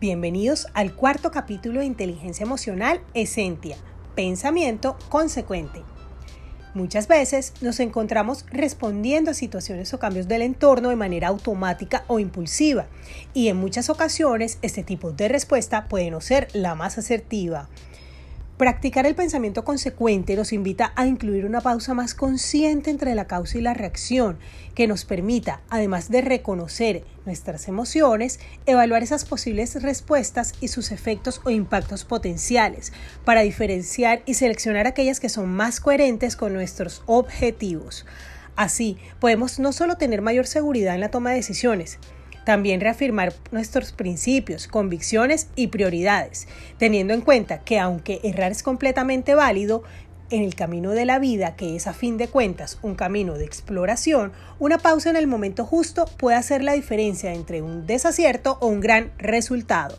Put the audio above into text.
Bienvenidos al cuarto capítulo de Inteligencia Emocional Esentia, Pensamiento Consecuente. Muchas veces nos encontramos respondiendo a situaciones o cambios del entorno de manera automática o impulsiva y en muchas ocasiones este tipo de respuesta puede no ser la más asertiva. Practicar el pensamiento consecuente nos invita a incluir una pausa más consciente entre la causa y la reacción, que nos permita, además de reconocer nuestras emociones, evaluar esas posibles respuestas y sus efectos o impactos potenciales, para diferenciar y seleccionar aquellas que son más coherentes con nuestros objetivos. Así, podemos no solo tener mayor seguridad en la toma de decisiones, también reafirmar nuestros principios, convicciones y prioridades, teniendo en cuenta que aunque errar es completamente válido, en el camino de la vida, que es a fin de cuentas un camino de exploración, una pausa en el momento justo puede hacer la diferencia entre un desacierto o un gran resultado.